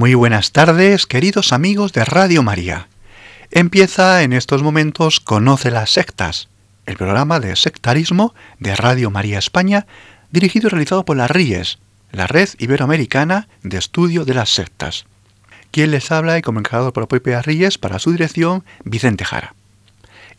Muy buenas tardes, queridos amigos de Radio María. Empieza en estos momentos Conoce las sectas, el programa de sectarismo de Radio María España, dirigido y realizado por la RIES, la Red Iberoamericana de Estudio de las Sectas. Quien les habla y como encargado por propia RIES para su dirección, Vicente Jara.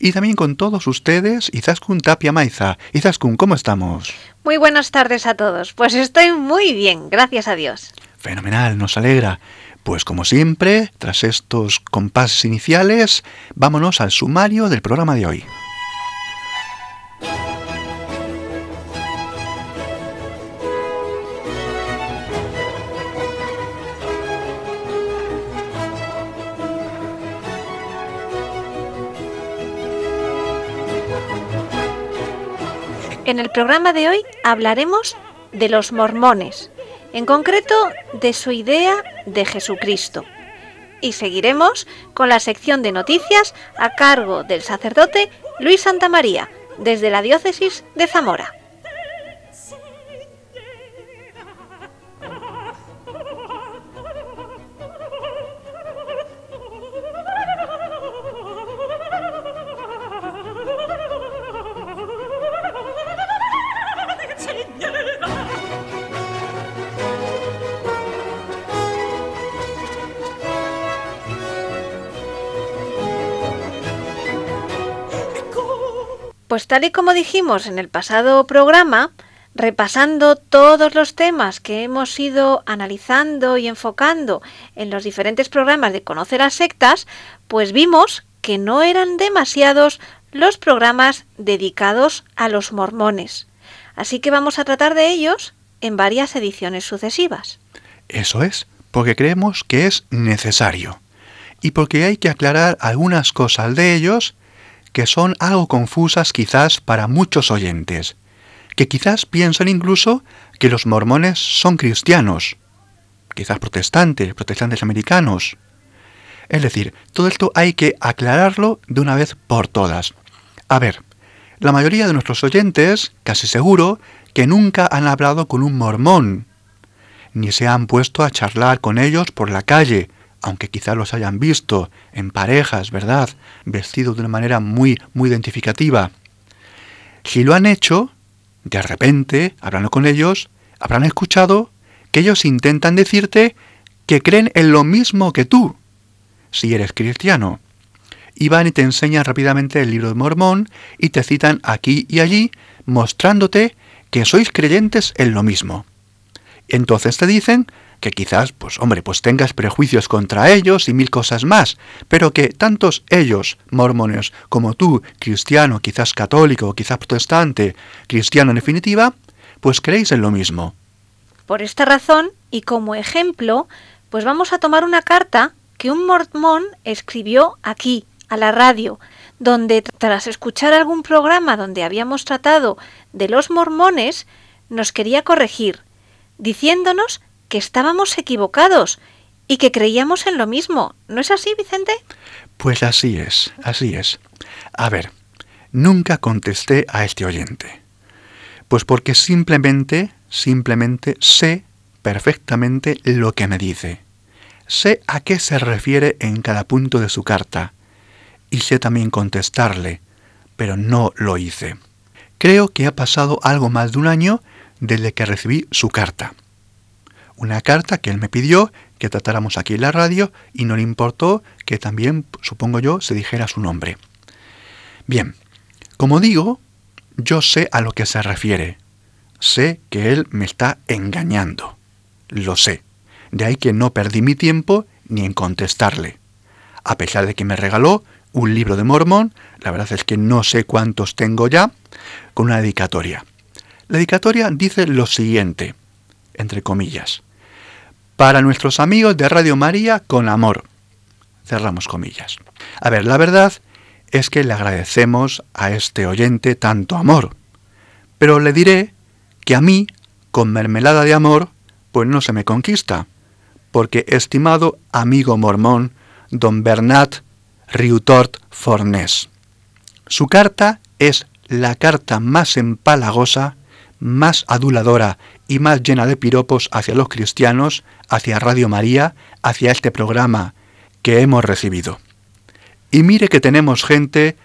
Y también con todos ustedes, Izaskun Tapia Maiza. Izaskun, ¿cómo estamos? Muy buenas tardes a todos. Pues estoy muy bien, gracias a Dios. Fenomenal, nos alegra. Pues como siempre, tras estos compases iniciales, vámonos al sumario del programa de hoy. En el programa de hoy hablaremos de los mormones, en concreto de su idea de Jesucristo. Y seguiremos con la sección de noticias a cargo del sacerdote Luis Santamaría, desde la diócesis de Zamora. Pues tal y como dijimos en el pasado programa, repasando todos los temas que hemos ido analizando y enfocando en los diferentes programas de Conocer las Sectas, pues vimos que no eran demasiados los programas dedicados a los mormones. Así que vamos a tratar de ellos en varias ediciones sucesivas. Eso es, porque creemos que es necesario y porque hay que aclarar algunas cosas de ellos que son algo confusas quizás para muchos oyentes, que quizás piensan incluso que los mormones son cristianos, quizás protestantes, protestantes americanos. Es decir, todo esto hay que aclararlo de una vez por todas. A ver, la mayoría de nuestros oyentes, casi seguro, que nunca han hablado con un mormón, ni se han puesto a charlar con ellos por la calle, aunque quizá los hayan visto en parejas, ¿verdad? Vestidos de una manera muy, muy identificativa. Si lo han hecho, de repente, hablando con ellos, habrán escuchado que ellos intentan decirte que creen en lo mismo que tú, si eres cristiano. Y van y te enseñan rápidamente el libro de Mormón y te citan aquí y allí, mostrándote que sois creyentes en lo mismo. Entonces te dicen que quizás, pues hombre, pues tengas prejuicios contra ellos y mil cosas más, pero que tantos ellos, mormones, como tú, cristiano, quizás católico, quizás protestante, cristiano en definitiva, pues creéis en lo mismo. Por esta razón, y como ejemplo, pues vamos a tomar una carta que un mormón escribió aquí, a la radio, donde tras escuchar algún programa donde habíamos tratado de los mormones, nos quería corregir, diciéndonos que estábamos equivocados y que creíamos en lo mismo. ¿No es así, Vicente? Pues así es, así es. A ver, nunca contesté a este oyente. Pues porque simplemente, simplemente sé perfectamente lo que me dice. Sé a qué se refiere en cada punto de su carta. Y sé también contestarle, pero no lo hice. Creo que ha pasado algo más de un año desde que recibí su carta una carta que él me pidió que tratáramos aquí en la radio y no le importó que también, supongo yo, se dijera su nombre. Bien, como digo, yo sé a lo que se refiere. Sé que él me está engañando. Lo sé. De ahí que no perdí mi tiempo ni en contestarle. A pesar de que me regaló un libro de Mormón, la verdad es que no sé cuántos tengo ya, con una dedicatoria. La dedicatoria dice lo siguiente, entre comillas. Para nuestros amigos de Radio María con amor. Cerramos comillas. A ver, la verdad es que le agradecemos a este oyente tanto amor, pero le diré que a mí, con mermelada de amor, pues no se me conquista, porque estimado amigo mormón, don Bernat Riutort Fornés, su carta es la carta más empalagosa, más aduladora y más llena de piropos hacia los cristianos, hacia Radio María, hacia este programa que hemos recibido. Y mire que tenemos gente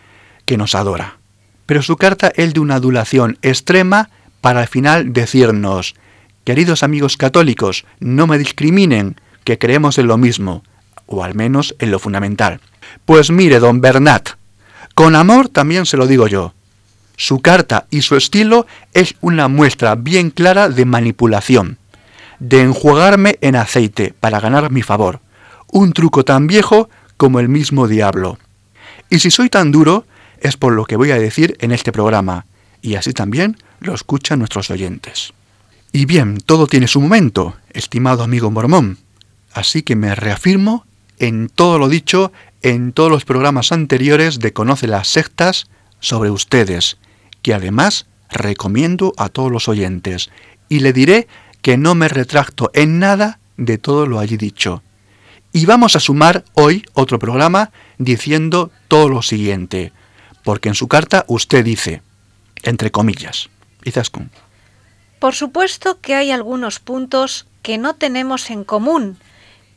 que nos adora. Pero su carta es de una adulación extrema para al final decirnos, queridos amigos católicos, no me discriminen, que creemos en lo mismo, o al menos en lo fundamental. Pues mire, don Bernat, con amor también se lo digo yo. Su carta y su estilo es una muestra bien clara de manipulación, de enjuagarme en aceite para ganar mi favor, un truco tan viejo como el mismo diablo. Y si soy tan duro, es por lo que voy a decir en este programa, y así también lo escuchan nuestros oyentes. Y bien, todo tiene su momento, estimado amigo mormón, así que me reafirmo en todo lo dicho en todos los programas anteriores de Conoce las sectas sobre ustedes, que además recomiendo a todos los oyentes, y le diré que no me retracto en nada de todo lo allí dicho. Y vamos a sumar hoy otro programa diciendo todo lo siguiente, porque en su carta usted dice, entre comillas, Izaskun. Por supuesto que hay algunos puntos que no tenemos en común,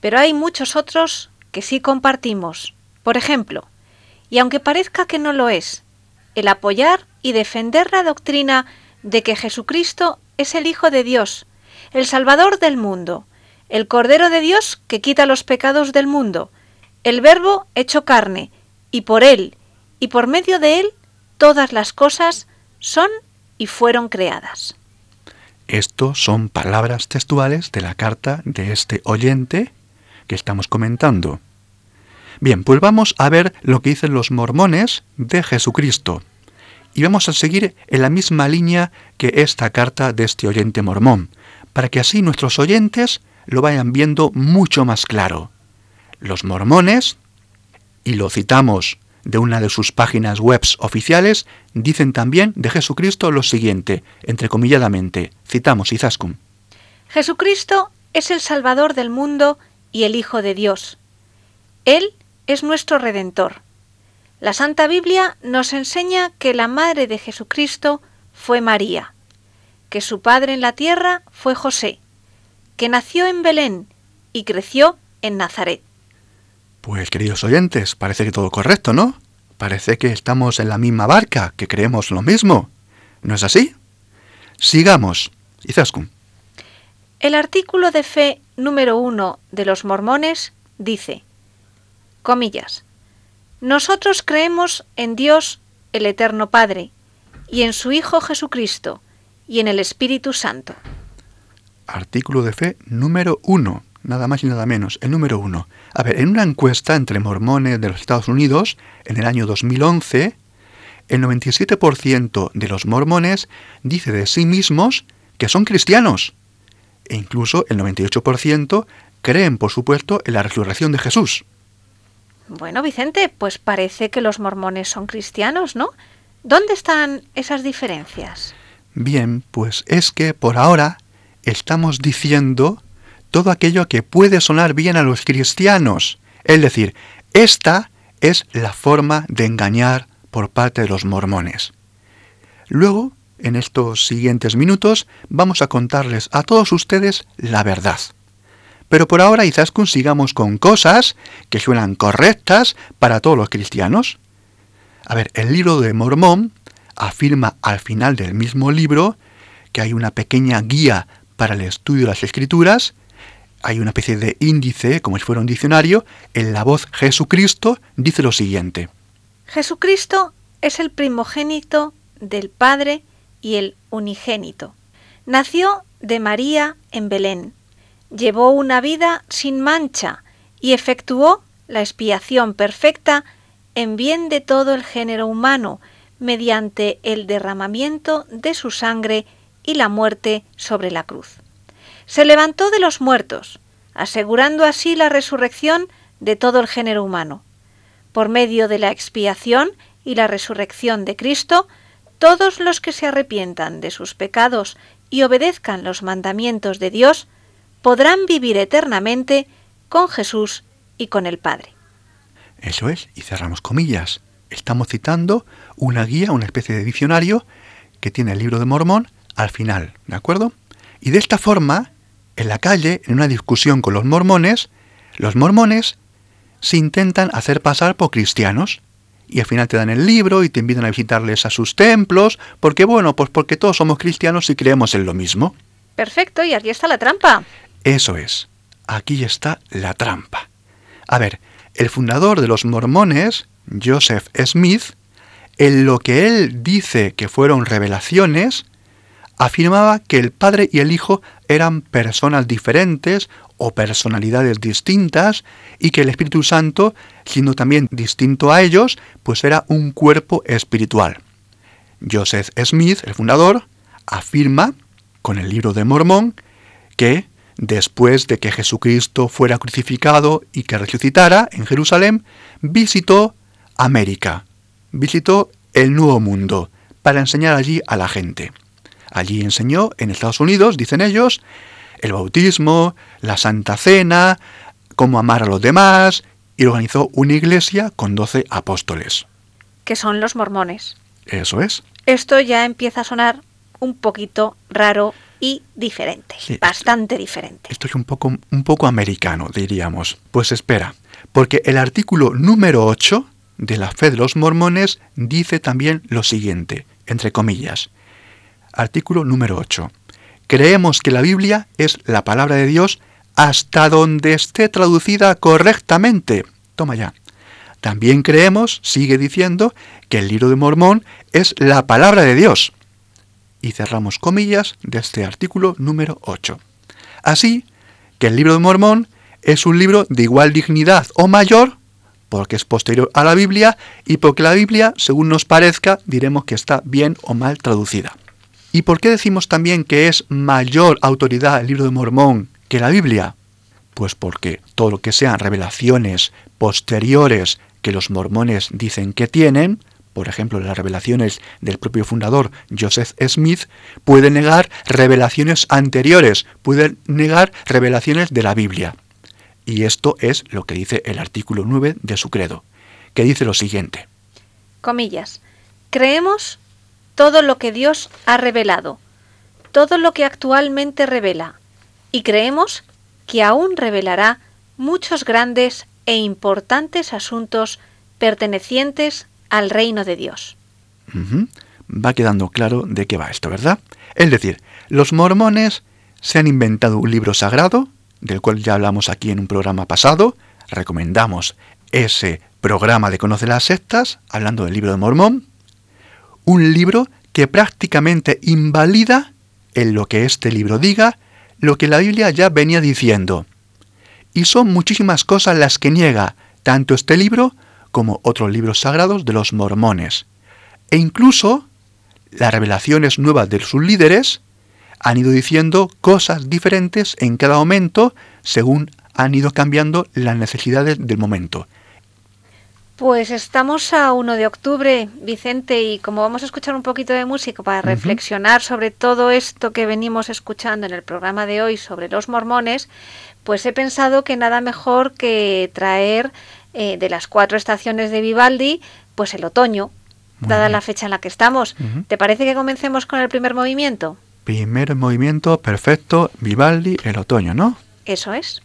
pero hay muchos otros que sí compartimos. Por ejemplo, y aunque parezca que no lo es, el apoyar y defender la doctrina de que Jesucristo es el Hijo de Dios, el Salvador del mundo, el Cordero de Dios que quita los pecados del mundo, el Verbo hecho carne, y por Él, y por medio de Él, todas las cosas son y fueron creadas. Estos son palabras textuales de la carta de este oyente que estamos comentando. Bien, pues vamos a ver lo que dicen los mormones de Jesucristo. Y vamos a seguir en la misma línea que esta carta de este oyente mormón, para que así nuestros oyentes lo vayan viendo mucho más claro. Los mormones, y lo citamos de una de sus páginas web oficiales, dicen también de Jesucristo lo siguiente, entrecomilladamente, citamos Izaskun. Jesucristo es el Salvador del mundo y el Hijo de Dios. Él es nuestro Redentor. La Santa Biblia nos enseña que la madre de Jesucristo fue María, que su padre en la tierra fue José, que nació en Belén y creció en Nazaret. Pues queridos oyentes, parece que todo correcto, ¿no? Parece que estamos en la misma barca, que creemos lo mismo. ¿No es así? Sigamos. Izaskun. El artículo de fe número uno de los mormones dice, comillas, Nosotros creemos en Dios, el Eterno Padre, y en su Hijo Jesucristo, y en el Espíritu Santo. Artículo de fe número uno nada más y nada menos, el número uno. A ver, en una encuesta entre mormones de los Estados Unidos, en el año 2011, el 97% de los mormones dice de sí mismos que son cristianos. E incluso el 98% creen, por supuesto, en la resurrección de Jesús. Bueno, Vicente, pues parece que los mormones son cristianos, ¿no? ¿Dónde están esas diferencias? Bien, pues es que por ahora estamos diciendo todo aquello que puede sonar bien a los cristianos. Es decir, esta es la forma de engañar por parte de los mormones. Luego, en estos siguientes minutos, vamos a contarles a todos ustedes la verdad. Pero por ahora quizás consigamos con cosas que suenan correctas para todos los cristianos. A ver, el libro de Mormón afirma al final del mismo libro que hay una pequeña guía para el estudio de las escrituras hay una especie de índice, como si fuera un diccionario, en la voz Jesucristo dice lo siguiente. Jesucristo es el primogénito del Padre y el unigénito. Nació de María en Belén. Llevó una vida sin mancha y efectuó la expiación perfecta en bien de todo el género humano mediante el derramamiento de su sangre y la muerte sobre la cruz se levantó de los muertos, asegurando así la resurrección de todo el género humano. Por medio de la expiación y la resurrección de Cristo, todos los que se arrepientan de sus pecados y obedezcan los mandamientos de Dios, podrán vivir eternamente con Jesús y con el Padre. Eso es, y cerramos comillas. Estamos citando una guía, una especie de diccionario que tiene el libro de Mormón al final, ¿de acuerdo? Y de esta forma, en la calle, en una discusión con los mormones, los mormones se intentan hacer pasar por cristianos y al final te dan el libro y te invitan a visitarles a sus templos, porque bueno, pues porque todos somos cristianos y creemos en lo mismo. Perfecto, y aquí está la trampa. Eso es, aquí está la trampa. A ver, el fundador de los mormones, Joseph Smith, en lo que él dice que fueron revelaciones, afirmaba que el Padre y el Hijo eran personas diferentes o personalidades distintas y que el Espíritu Santo, siendo también distinto a ellos, pues era un cuerpo espiritual. Joseph Smith, el fundador, afirma con el libro de Mormón que después de que Jesucristo fuera crucificado y que resucitara en Jerusalén, visitó América, visitó el Nuevo Mundo para enseñar allí a la gente. Allí enseñó en Estados Unidos, dicen ellos, el bautismo, la Santa Cena, cómo amar a los demás, y organizó una iglesia con doce apóstoles. Que son los mormones. Eso es. Esto ya empieza a sonar un poquito raro y diferente, bastante diferente. Esto es un poco, un poco americano, diríamos. Pues espera, porque el artículo número 8 de la fe de los mormones dice también lo siguiente, entre comillas. Artículo número 8. Creemos que la Biblia es la palabra de Dios hasta donde esté traducida correctamente. Toma ya. También creemos, sigue diciendo, que el libro de Mormón es la palabra de Dios. Y cerramos comillas de este artículo número 8. Así que el libro de Mormón es un libro de igual dignidad o mayor, porque es posterior a la Biblia y porque la Biblia, según nos parezca, diremos que está bien o mal traducida. ¿Y por qué decimos también que es mayor autoridad el libro de Mormón que la Biblia? Pues porque todo lo que sean revelaciones posteriores que los mormones dicen que tienen, por ejemplo las revelaciones del propio fundador Joseph Smith, puede negar revelaciones anteriores, puede negar revelaciones de la Biblia. Y esto es lo que dice el artículo 9 de su credo, que dice lo siguiente. Comillas. Creemos todo lo que Dios ha revelado, todo lo que actualmente revela, y creemos que aún revelará muchos grandes e importantes asuntos pertenecientes al reino de Dios. Va quedando claro de qué va esto, ¿verdad? Es decir, los mormones se han inventado un libro sagrado, del cual ya hablamos aquí en un programa pasado, recomendamos ese programa de Conoce las Sectas, hablando del libro de Mormón, un libro que prácticamente invalida en lo que este libro diga lo que la Biblia ya venía diciendo. Y son muchísimas cosas las que niega tanto este libro como otros libros sagrados de los mormones. E incluso las revelaciones nuevas de sus líderes han ido diciendo cosas diferentes en cada momento según han ido cambiando las necesidades del momento. Pues estamos a 1 de octubre, Vicente, y como vamos a escuchar un poquito de música para reflexionar sobre todo esto que venimos escuchando en el programa de hoy sobre los mormones, pues he pensado que nada mejor que traer eh, de las cuatro estaciones de Vivaldi, pues el otoño, dada la fecha en la que estamos. ¿Te parece que comencemos con el primer movimiento? Primer movimiento, perfecto, Vivaldi, el otoño, ¿no? Eso es.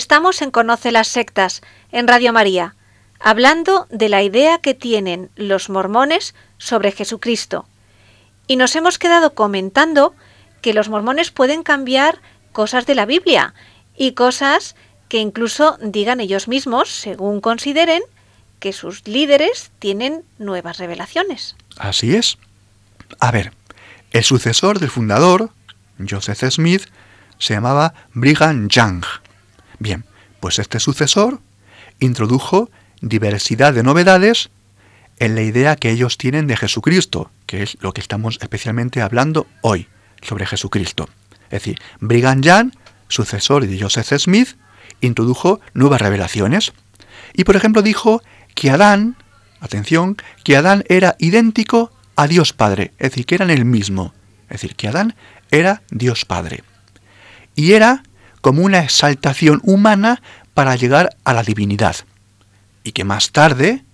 Estamos en Conoce las Sectas, en Radio María, hablando de la idea que tienen los mormones sobre Jesucristo. Y nos hemos quedado comentando que los mormones pueden cambiar cosas de la Biblia y cosas que incluso digan ellos mismos, según consideren, que sus líderes tienen nuevas revelaciones. Así es. A ver, el sucesor del fundador, Joseph Smith, se llamaba Brigham Young. Bien, pues este sucesor introdujo diversidad de novedades en la idea que ellos tienen de Jesucristo, que es lo que estamos especialmente hablando hoy sobre Jesucristo. Es decir, Brigham Young, sucesor de Joseph Smith, introdujo nuevas revelaciones. Y por ejemplo dijo que Adán, atención, que Adán era idéntico a Dios Padre, es decir, que eran el mismo. Es decir, que Adán era Dios Padre. Y era como una exaltación humana para llegar a la divinidad. Y que más tarde,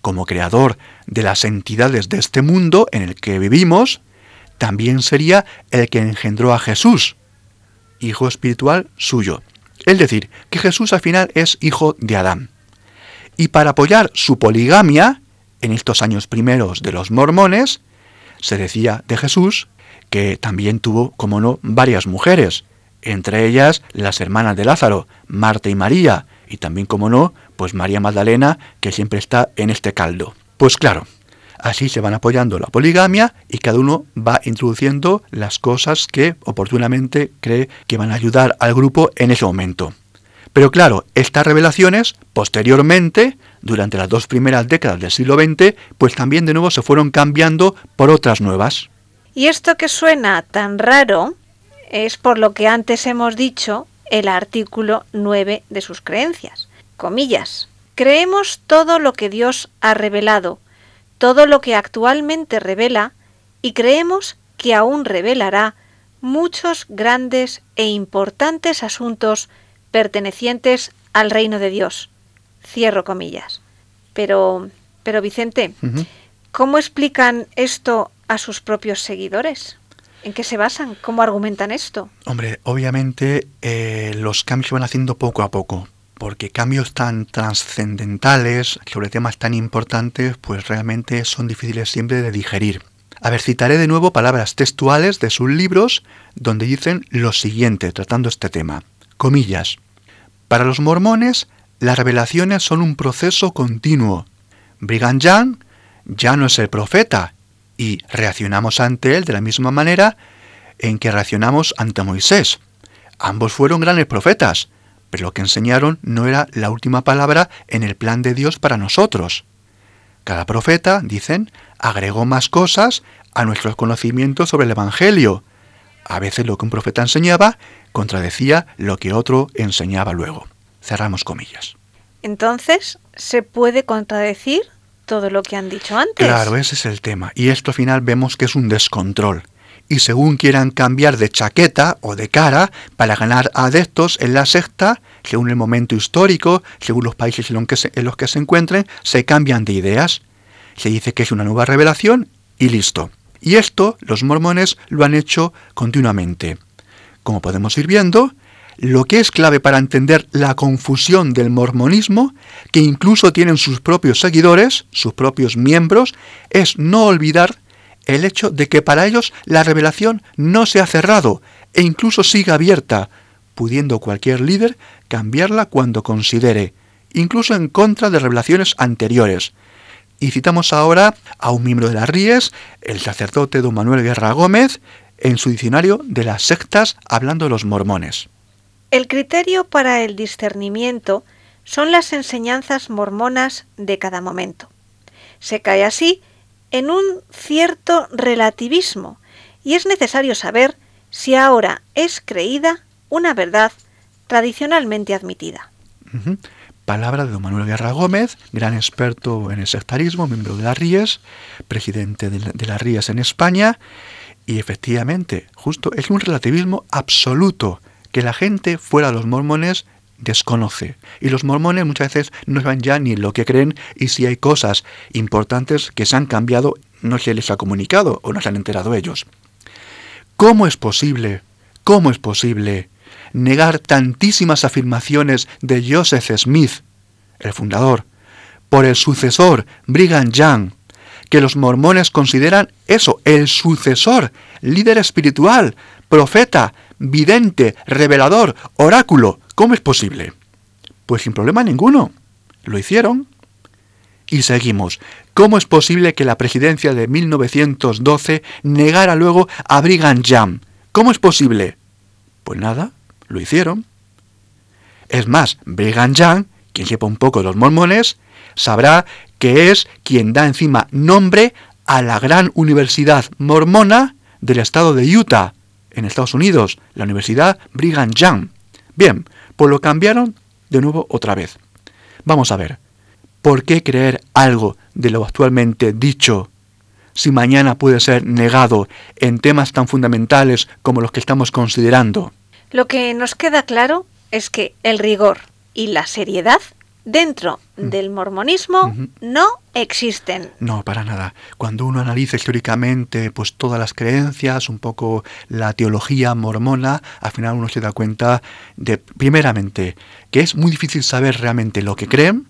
como creador de las entidades de este mundo en el que vivimos, también sería el que engendró a Jesús, hijo espiritual suyo. Es decir, que Jesús al final es hijo de Adán. Y para apoyar su poligamia, en estos años primeros de los mormones, se decía de Jesús que también tuvo, como no, varias mujeres, entre ellas las hermanas de Lázaro, Marta y María, y también, como no, pues María Magdalena, que siempre está en este caldo. Pues claro, así se van apoyando la poligamia y cada uno va introduciendo las cosas que oportunamente cree que van a ayudar al grupo en ese momento. Pero claro, estas revelaciones, posteriormente, durante las dos primeras décadas del siglo XX, pues también de nuevo se fueron cambiando por otras nuevas. Y esto que suena tan raro es por lo que antes hemos dicho el artículo 9 de sus creencias. Comillas. Creemos todo lo que Dios ha revelado, todo lo que actualmente revela, y creemos que aún revelará muchos grandes e importantes asuntos pertenecientes al reino de Dios. Cierro comillas. Pero, pero Vicente, ¿cómo explican esto a sus propios seguidores? ¿En qué se basan? ¿Cómo argumentan esto? Hombre, obviamente eh, los cambios se van haciendo poco a poco, porque cambios tan trascendentales sobre temas tan importantes, pues realmente son difíciles siempre de digerir. A ver, citaré de nuevo palabras textuales de sus libros donde dicen lo siguiente tratando este tema. Comillas. Para los mormones, las revelaciones son un proceso continuo. Brigham Young ya no es el profeta y reaccionamos ante él de la misma manera en que reaccionamos ante Moisés. Ambos fueron grandes profetas, pero lo que enseñaron no era la última palabra en el plan de Dios para nosotros. Cada profeta, dicen, agregó más cosas a nuestros conocimientos sobre el Evangelio. A veces lo que un profeta enseñaba contradecía lo que otro enseñaba luego. Cerramos comillas. Entonces, ¿se puede contradecir todo lo que han dicho antes? Claro, ese es el tema. Y esto al final vemos que es un descontrol. Y según quieran cambiar de chaqueta o de cara para ganar adeptos en la secta, según el momento histórico, según los países en los que se, en los que se encuentren, se cambian de ideas. Se dice que es una nueva revelación y listo. Y esto los mormones lo han hecho continuamente. Como podemos ir viendo, lo que es clave para entender la confusión del mormonismo, que incluso tienen sus propios seguidores, sus propios miembros, es no olvidar el hecho de que para ellos la revelación no se ha cerrado e incluso sigue abierta, pudiendo cualquier líder cambiarla cuando considere, incluso en contra de revelaciones anteriores. Y citamos ahora a un miembro de las Ríes, el sacerdote don Manuel Guerra Gómez, en su diccionario de las sectas hablando de los mormones. El criterio para el discernimiento son las enseñanzas mormonas de cada momento. Se cae así en un cierto relativismo y es necesario saber si ahora es creída una verdad tradicionalmente admitida. Palabra de don Manuel Guerra Gómez, gran experto en el sectarismo, miembro de las RIES, presidente de, las RIES en España, y efectivamente, justo es un relativismo absoluto que la gente fuera de los mormones desconoce. Y los mormones muchas veces no saben ya ni lo que creen y si hay cosas importantes que se han cambiado, no se les ha comunicado o no se han enterado ellos. ¿Cómo es posible? ¿Cómo es posible negar tantísimas afirmaciones de Joseph Smith, el fundador, por el sucesor Brigham Young, que los mormones consideran eso, el sucesor, líder espiritual, profeta, vidente, revelador, oráculo. ¿Cómo es posible? Pues sin problema ninguno. Lo hicieron. Y seguimos. ¿Cómo es posible que la presidencia de 1912 negara luego a Brigham Young? ¿Cómo es posible? Pues nada, lo hicieron. Es más, Brigham Young, quien sepa un poco de los mormones, sabrá que es quien da encima nombre a la gran universidad mormona del estado de Utah, en Estados Unidos, la Universidad Brigham Young. Bien, pues lo cambiaron de nuevo otra vez. Vamos a ver, ¿por qué creer algo de lo actualmente dicho si mañana puede ser negado en temas tan fundamentales como los que estamos considerando? Lo que nos queda claro es que el rigor y la seriedad dentro mm. del mormonismo no existen. No, para nada. Cuando uno analiza históricamente pues todas las creencias, un poco la teología mormona, al final uno se da cuenta de primeramente que es muy difícil saber realmente lo que creen,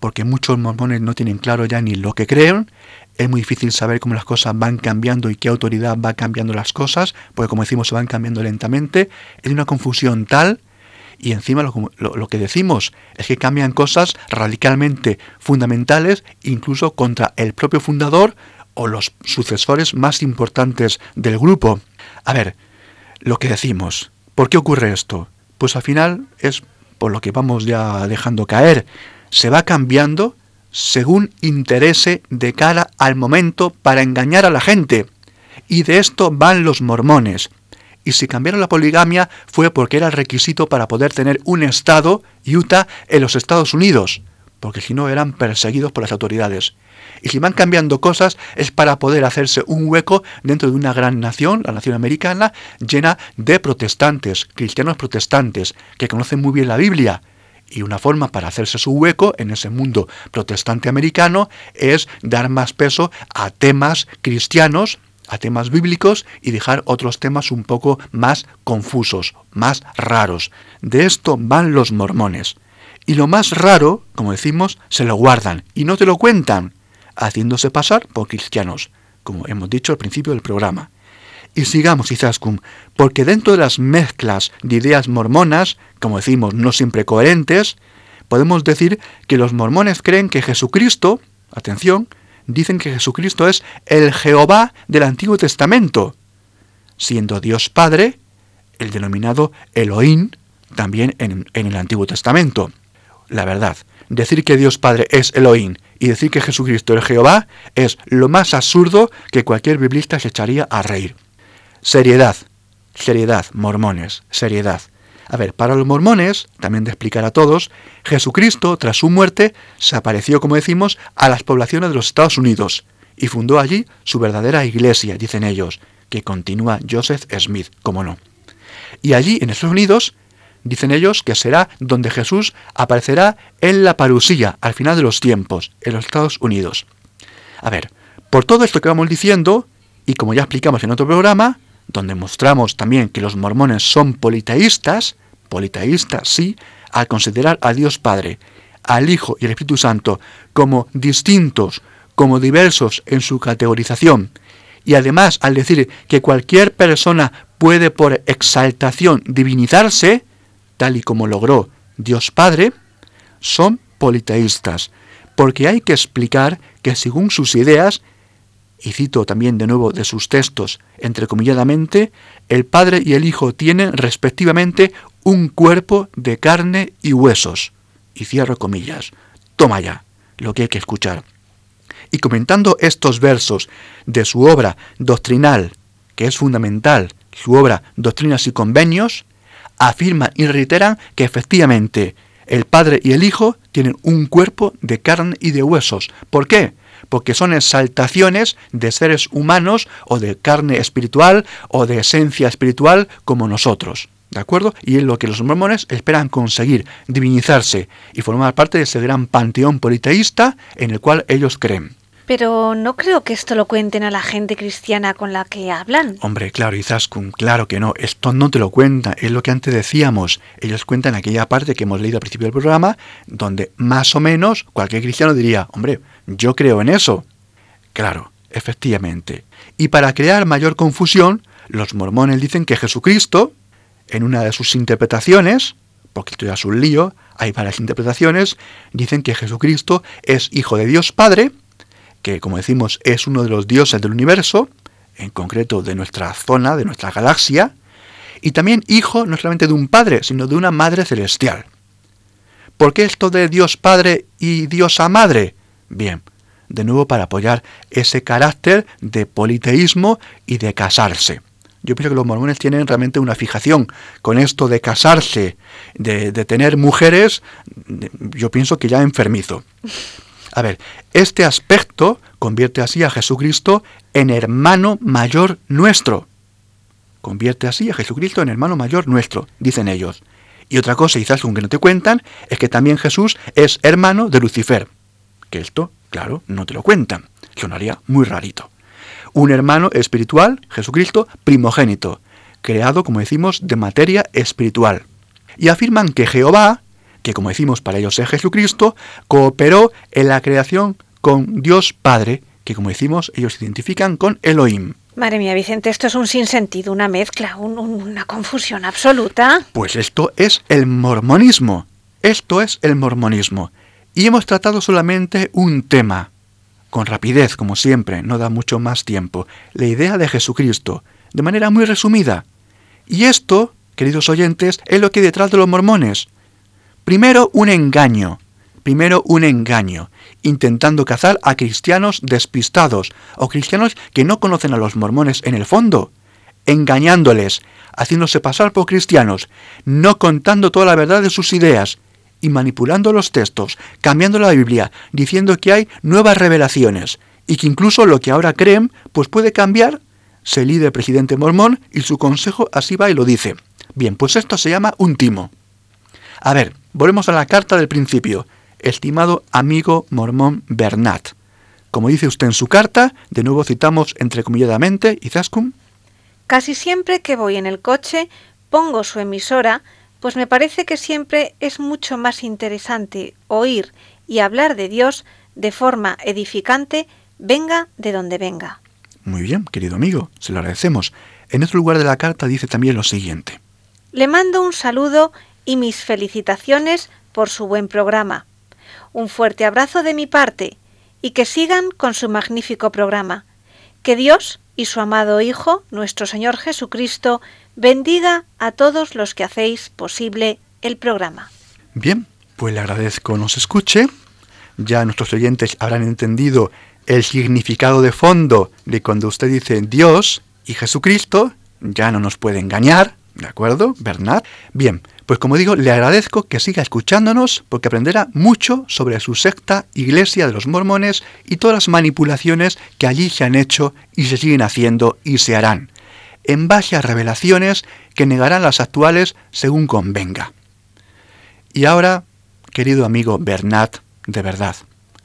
porque muchos mormones no tienen claro ya ni lo que creen. Es muy difícil saber cómo las cosas van cambiando y qué autoridad va cambiando las cosas, porque como decimos se van cambiando lentamente. Es una confusión tal y encima lo, que decimos es que cambian cosas radicalmente fundamentales, incluso contra el propio fundador o los sucesores más importantes del grupo. A ver, lo que decimos, ¿por qué ocurre esto? Pues al final es por lo que vamos ya dejando caer. Se va cambiando según interese de cara al momento para engañar a la gente. Y de esto van los mormones y si cambiaron la poligamia fue porque era el requisito para poder tener un estado, Utah, en los Estados Unidos, porque si no eran perseguidos por las autoridades. Y si van cambiando cosas es para poder hacerse un hueco dentro de una gran nación, la nación americana, llena de protestantes, cristianos protestantes, que conocen muy bien la Biblia. Y una forma para hacerse su hueco en ese mundo protestante americano es dar más peso a temas cristianos a temas bíblicos y dejar otros temas un poco más confusos, más raros. De esto van los mormones. Y lo más raro, como decimos, se lo guardan y no te lo cuentan, haciéndose pasar por cristianos, como hemos dicho al principio del programa. Y sigamos, Izaskun, porque dentro de las mezclas de ideas mormonas, como decimos, no siempre coherentes, podemos decir que los mormones creen que Jesucristo, atención, dicen que Jesucristo es el Jehová del Antiguo Testamento, siendo Dios Padre, el denominado Elohim, también en, el Antiguo Testamento. La verdad, decir que Dios Padre es Elohim y decir que Jesucristo es Jehová es lo más absurdo que cualquier biblista se echaría a reír. Seriedad, seriedad, mormones, seriedad. A ver, para los mormones, también de explicar a todos, Jesucristo, tras su muerte, se apareció, como decimos, a las poblaciones de los Estados Unidos y fundó allí su verdadera iglesia, dicen ellos, que continúa Joseph Smith, como no. Y allí, en Estados Unidos, dicen ellos que será donde Jesús aparecerá en la parusía, al final de los tiempos, en los Estados Unidos. A ver, por todo esto que vamos diciendo, y como ya explicamos en otro programa, donde mostramos también que los mormones son politeístas, politeístas sí, al considerar a Dios Padre, al Hijo y al Espíritu Santo como distintos, como diversos en su categorización, y además al decir que cualquier persona puede por exaltación divinizarse, tal y como logró Dios Padre, son politeístas, porque hay que explicar que según sus ideas y cito también de nuevo de sus textos, entrecomilladamente, el Padre y el Hijo tienen respectivamente un cuerpo de carne y huesos. Y cierro comillas. Toma ya lo que hay que escuchar. Y comentando estos versos de su obra doctrinal, que es fundamental, su obra Doctrinas y Convenios, afirman y reiteran que efectivamente el Padre y el Hijo tienen un cuerpo de carne y de huesos. ¿Por qué? Porque son exaltaciones de seres humanos o de carne espiritual o de esencia espiritual como nosotros. ¿De acuerdo? Y es lo que los mormones esperan conseguir, divinizarse y formar parte de ese gran panteón politeísta en el cual ellos creen. Pero no creo que esto lo cuenten a la gente cristiana con la que hablan. Hombre, claro, Izaskun, claro que no. Esto no te lo cuenta. Es lo que antes decíamos. Ellos cuentan aquella parte que hemos leído al principio del programa, donde más o menos cualquier cristiano diría, hombre, yo creo en eso. Claro, efectivamente. Y para crear mayor confusión, los mormones dicen que Jesucristo, en una de sus interpretaciones, porque esto ya es un lío, hay varias interpretaciones, dicen que Jesucristo es hijo de Dios Padre, que como decimos es uno de los dioses del universo, en concreto de nuestra zona, de nuestra galaxia, y también hijo no solamente de un padre, sino de una madre celestial. ¿Por qué esto de Dios Padre y Diosa Madre? Bien, de nuevo para apoyar ese carácter de politeísmo y de casarse. Yo pienso que los mormones tienen realmente una fijación con esto de casarse, de, tener mujeres, yo pienso que ya enfermizo. A ver, este aspecto convierte así a Jesucristo en hermano mayor nuestro. Convierte así a Jesucristo en hermano mayor nuestro, dicen ellos. Y otra cosa, quizás que no te cuentan, es que también Jesús es hermano de Lucifer. Que esto, claro, no te lo cuentan. Sonaría muy rarito un hermano espiritual, Jesucristo, primogénito, creado, como decimos, de materia espiritual. Y afirman que Jehová, que como decimos para ellos es Jesucristo, cooperó en la creación con Dios Padre, que como decimos ellos identifican con Elohim. Madre mía, Vicente, esto es un sinsentido, una mezcla, una confusión absoluta. Pues esto es el mormonismo. Esto es el mormonismo. Y hemos tratado solamente un tema, con rapidez, como siempre, no da mucho más tiempo, la idea de Jesucristo, de manera muy resumida. Y esto, queridos oyentes, es lo que hay detrás de los mormones. Primero un engaño, primero un engaño, intentando cazar a cristianos despistados o cristianos que no conocen a los mormones en el fondo, engañándoles, haciéndose pasar por cristianos, no contando toda la verdad de sus ideas, y manipulando los textos, cambiando la Biblia, diciendo que hay nuevas revelaciones y que incluso lo que ahora creen pues puede cambiar, se líder el presidente mormón y su consejo así va y lo dice. Bien, pues esto se llama un timo. A ver, volvemos a la carta del principio. Estimado amigo mormón Bernat. Como dice usted en su carta, de nuevo citamos entrecomilladamente, Izaskun. Casi siempre que voy en el coche, pongo su emisora pues me parece que siempre es mucho más interesante oír y hablar de Dios de forma edificante, venga de donde venga. Muy bien, querido amigo, se lo agradecemos. En otro lugar de la carta dice también lo siguiente. Le mando un saludo y mis felicitaciones por su buen programa. Un fuerte abrazo de mi parte y que sigan con su magnífico programa. Que Dios y su amado Hijo, nuestro Señor Jesucristo, bendiga a todos los que hacéis posible el programa. Bien, pues le agradezco nos escuche. Ya nuestros oyentes habrán entendido el significado de fondo de cuando usted dice Dios y Jesucristo, ya no nos puede engañar, ¿de acuerdo, Bernard? Bien, pues como digo, le agradezco que siga escuchándonos porque aprenderá mucho sobre su secta Iglesia de los Mormones y todas las manipulaciones que allí se han hecho y se siguen haciendo y se harán, en base a revelaciones que negarán las actuales según convenga. Y ahora, querido amigo Bernat, de verdad,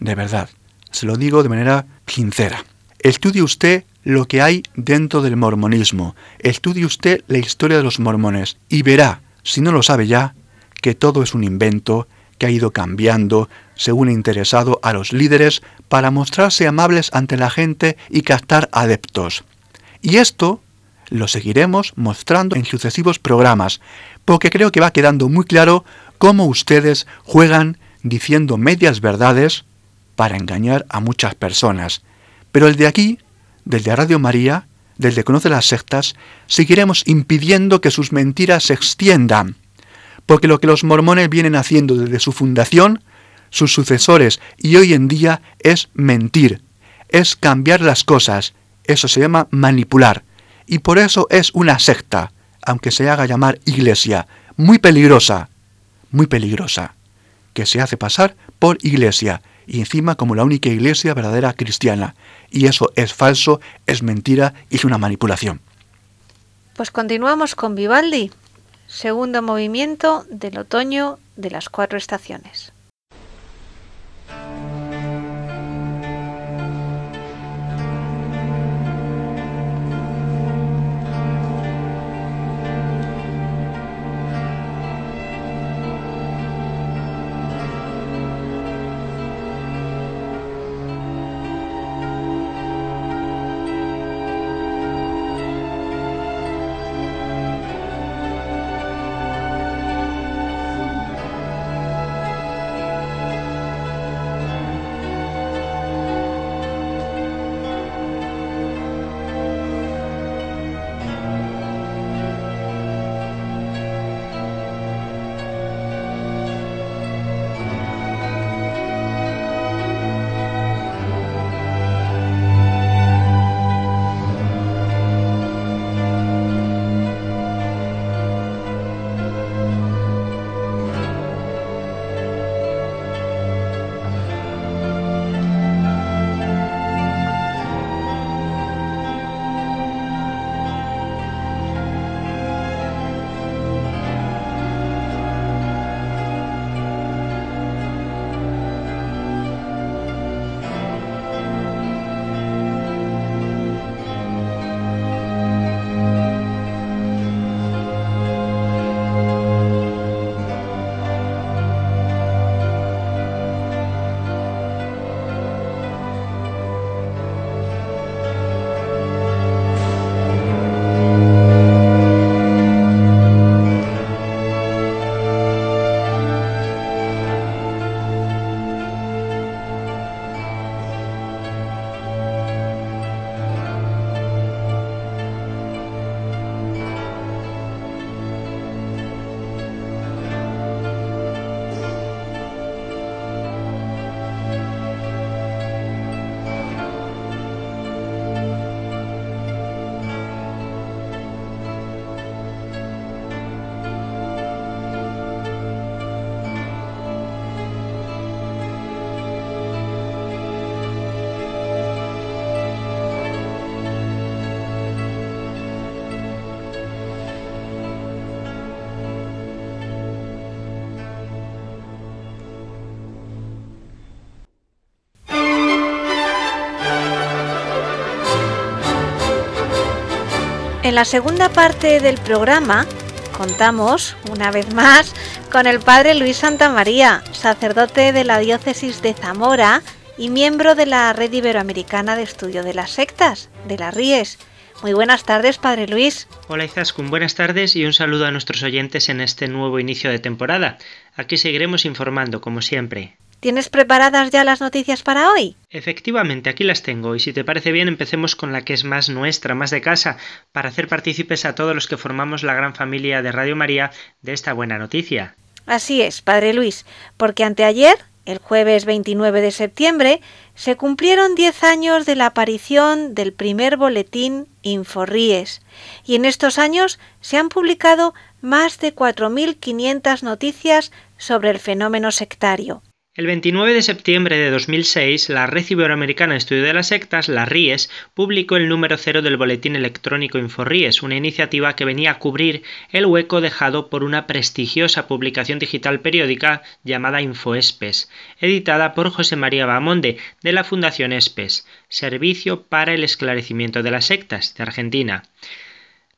de verdad, se lo digo de manera sincera. Estudie usted lo que hay dentro del mormonismo, estudie usted la historia de los mormones y verá si no lo sabe ya, que todo es un invento que ha ido cambiando según interesado a los líderes para mostrarse amables ante la gente y captar adeptos. Y esto lo seguiremos mostrando en sucesivos programas, porque creo que va quedando muy claro cómo ustedes juegan diciendo medias verdades para engañar a muchas personas. Pero el de aquí, desde Radio María, desde Conoce las Sectas, seguiremos impidiendo que sus mentiras se extiendan, porque lo que los mormones vienen haciendo desde su fundación, sus sucesores y hoy en día es mentir, es cambiar las cosas, eso se llama manipular, y por eso es una secta, aunque se haga llamar iglesia, muy peligrosa, muy peligrosa, que se hace pasar por iglesia y encima como la única iglesia verdadera cristiana. Y eso es falso, es mentira y es una manipulación. Pues continuamos con Vivaldi, segundo movimiento del otoño de las cuatro estaciones. En la segunda parte del programa contamos, una vez más, con el padre Luis Santamaría, sacerdote de la diócesis de Zamora y miembro de la Red Iberoamericana de Estudio de las Sectas, de las RIES. Muy buenas tardes, Padre Luis. Hola Izaskun, buenas tardes y un saludo a nuestros oyentes en este nuevo inicio de temporada. Aquí seguiremos informando, como siempre. ¿Tienes preparadas ya las noticias para hoy? Efectivamente, aquí las tengo, y si te parece bien empecemos con la que es más nuestra, más de casa, para hacer partícipes a todos los que formamos la gran familia de Radio María de esta buena noticia. Así es, Padre Luis, porque anteayer, el jueves 29 de septiembre, se cumplieron 10 años de la aparición del primer boletín Inforríes, y en estos años se han publicado más de 4.500 noticias sobre el fenómeno sectario. El 29 de septiembre de 2006, la Red Iberoamericana de Estudio de las Sectas, la RIES, publicó el número cero del boletín electrónico InfoRIES, una iniciativa que venía a cubrir el hueco dejado por una prestigiosa publicación digital periódica llamada InfoEspes, editada por José María Bamonde, de la Fundación Espes, Servicio para el Esclarecimiento de las Sectas, de Argentina.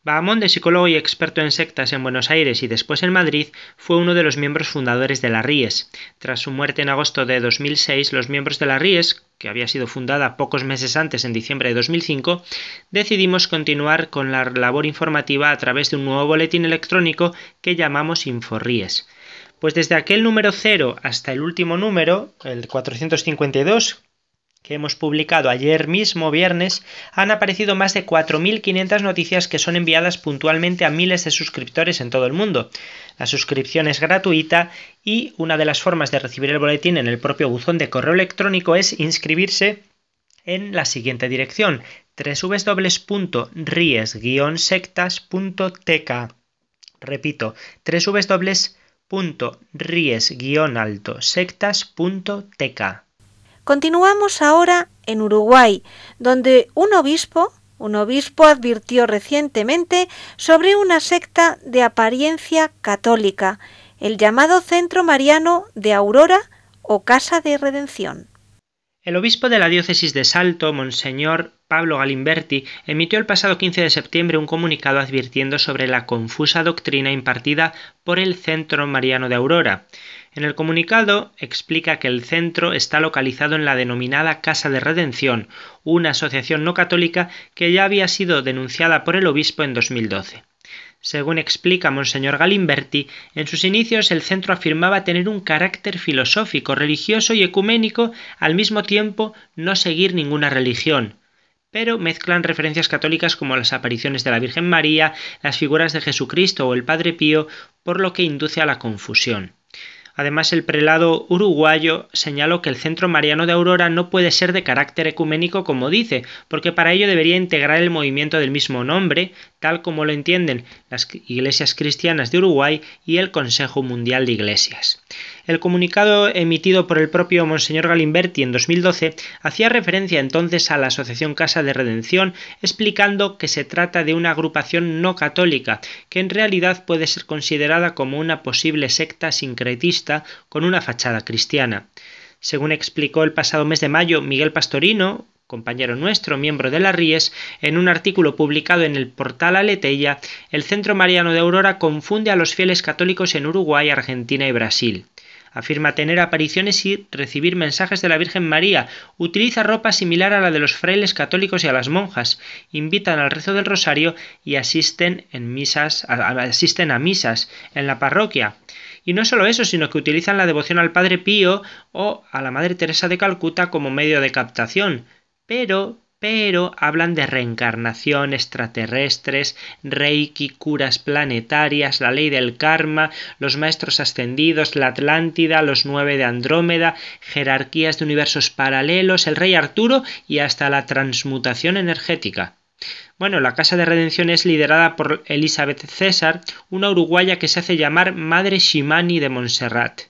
Bahamonde, psicólogo y experto en sectas en Buenos Aires y después en Madrid, fue uno de los miembros fundadores de la RIES. Tras su muerte en agosto de 2006, los miembros de la RIES, que había sido fundada pocos meses antes, en diciembre de 2005, decidimos continuar con la labor informativa a través de un nuevo boletín electrónico que llamamos InfoRIES. Pues desde aquel número cero hasta el último número, el 452, que hemos publicado ayer mismo, viernes, han aparecido más de 4.500 noticias que son enviadas puntualmente a miles de suscriptores en todo el mundo. La suscripción es gratuita y una de las formas de recibir el boletín en el propio buzón de correo electrónico es inscribirse en la siguiente dirección www.ries-sectas.tk Repito, www.ries-sectas.tk Continuamos ahora en Uruguay, donde un obispo, un obispo advirtió recientemente sobre una secta de apariencia católica, el llamado Centro Mariano de Aurora o Casa de Redención. El obispo de la diócesis de Salto, Monseñor Pablo Galimberti, emitió el pasado 15 de septiembre un comunicado advirtiendo sobre la confusa doctrina impartida por el Centro Mariano de Aurora. En el comunicado explica que el centro está localizado en la denominada Casa de Redención, una asociación no católica que ya había sido denunciada por el obispo en 2012. Según explica Monseñor Galimberti, en sus inicios el centro afirmaba tener un carácter filosófico, religioso y ecuménico, al mismo tiempo no seguir ninguna religión pero mezclan referencias católicas como las apariciones de la Virgen María, las figuras de Jesucristo o el Padre Pío, por lo que induce a la confusión. Además, el prelado uruguayo señaló que el Centro Mariano de Aurora no puede ser de carácter ecuménico como dice, porque para ello debería integrar el movimiento del mismo nombre, tal como lo entienden las iglesias cristianas de Uruguay y el Consejo Mundial de Iglesias. El comunicado emitido por el propio Monseñor Galimberti en 2012 hacía referencia entonces a la Asociación Casa de Redención, explicando que se trata de una agrupación no católica, que en realidad puede ser considerada como una posible secta sincretista con una fachada cristiana. Según explicó el pasado mes de mayo Miguel Pastorino, compañero nuestro, miembro de la RIES, en un artículo publicado en el portal Aleteia, el Centro Mariano de Aurora confunde a los fieles católicos en Uruguay, Argentina y Brasil. Afirma tener apariciones y recibir mensajes de la Virgen María. Utiliza ropa similar a la de los frailes católicos y a las monjas. Invitan al rezo del rosario y asisten, en misas, asisten a misas en la parroquia. Y no solo eso, sino que utilizan la devoción al Padre Pío o a la Madre Teresa de Calcuta como medio de captación. Pero, pero hablan de reencarnación, extraterrestres, reiki, curas planetarias, la ley del karma, los maestros ascendidos, la Atlántida, los nueve de Andrómeda, jerarquías de universos paralelos, el rey Arturo y hasta la transmutación energética. Bueno, la Casa de Redención es liderada por Elizabeth César, una uruguaya que se hace llamar Madre Shimani de Montserrat.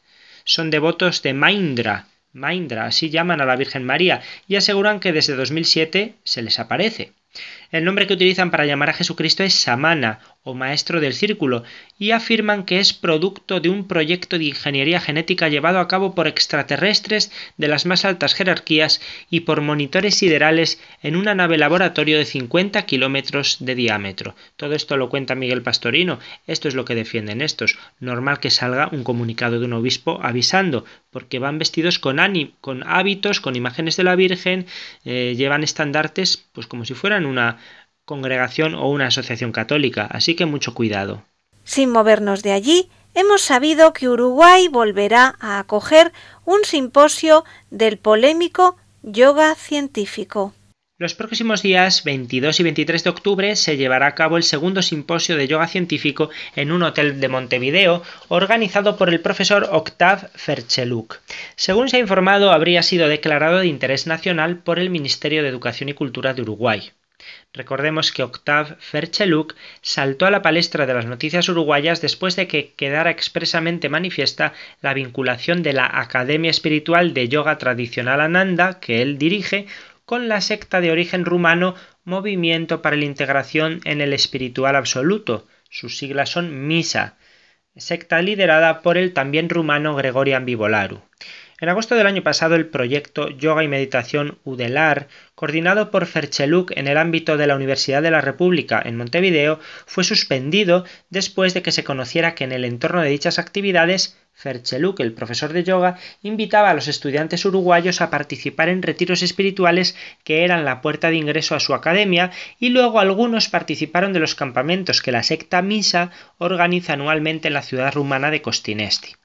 Son devotos de Maindra, Maindra, así llaman a la Virgen María, y aseguran que desde 2007 se les aparece. El nombre que utilizan para llamar a Jesucristo es Samana o maestro del círculo, y afirman que es producto de un proyecto de ingeniería genética llevado a cabo por extraterrestres de las más altas jerarquías y por monitores siderales en una nave laboratorio de 50 kilómetros de diámetro. Todo esto lo cuenta Miguel Pastorino, esto es lo que defienden estos. Normal que salga un comunicado de un obispo avisando, porque van vestidos con, hábitos, con imágenes de la Virgen, eh, llevan estandartes, pues como si fueran una congregación o una asociación católica, así que mucho cuidado. Sin movernos de allí, hemos sabido que Uruguay volverá a acoger un simposio del polémico yoga científico. Los próximos días 22 y 23 de octubre se llevará a cabo el segundo simposio de yoga científico en un hotel de Montevideo organizado por el profesor Octav Fercheluk. Según se ha informado, habría sido declarado de interés nacional por el Ministerio de Educación y Cultura de Uruguay. Recordemos que Octav Fercheluk saltó a la palestra de las noticias uruguayas después de que quedara expresamente manifiesta la vinculación de la Academia Espiritual de Yoga Tradicional Ananda, que él dirige, con la secta de origen rumano Movimiento para la Integración en el Espiritual Absoluto. Sus siglas son MISA, secta liderada por el también rumano Gregorian Vivolaru. En agosto del año pasado, el proyecto Yoga y Meditación UDELAR, coordinado por Fercheluk en el ámbito de la Universidad de la República en Montevideo, fue suspendido después de que se conociera que en el entorno de dichas actividades, Fercheluk, el profesor de yoga, invitaba a los estudiantes uruguayos a participar en retiros espirituales que eran la puerta de ingreso a su academia y luego algunos participaron de los campamentos que la secta Misa organiza anualmente en la ciudad rumana de Costinesti.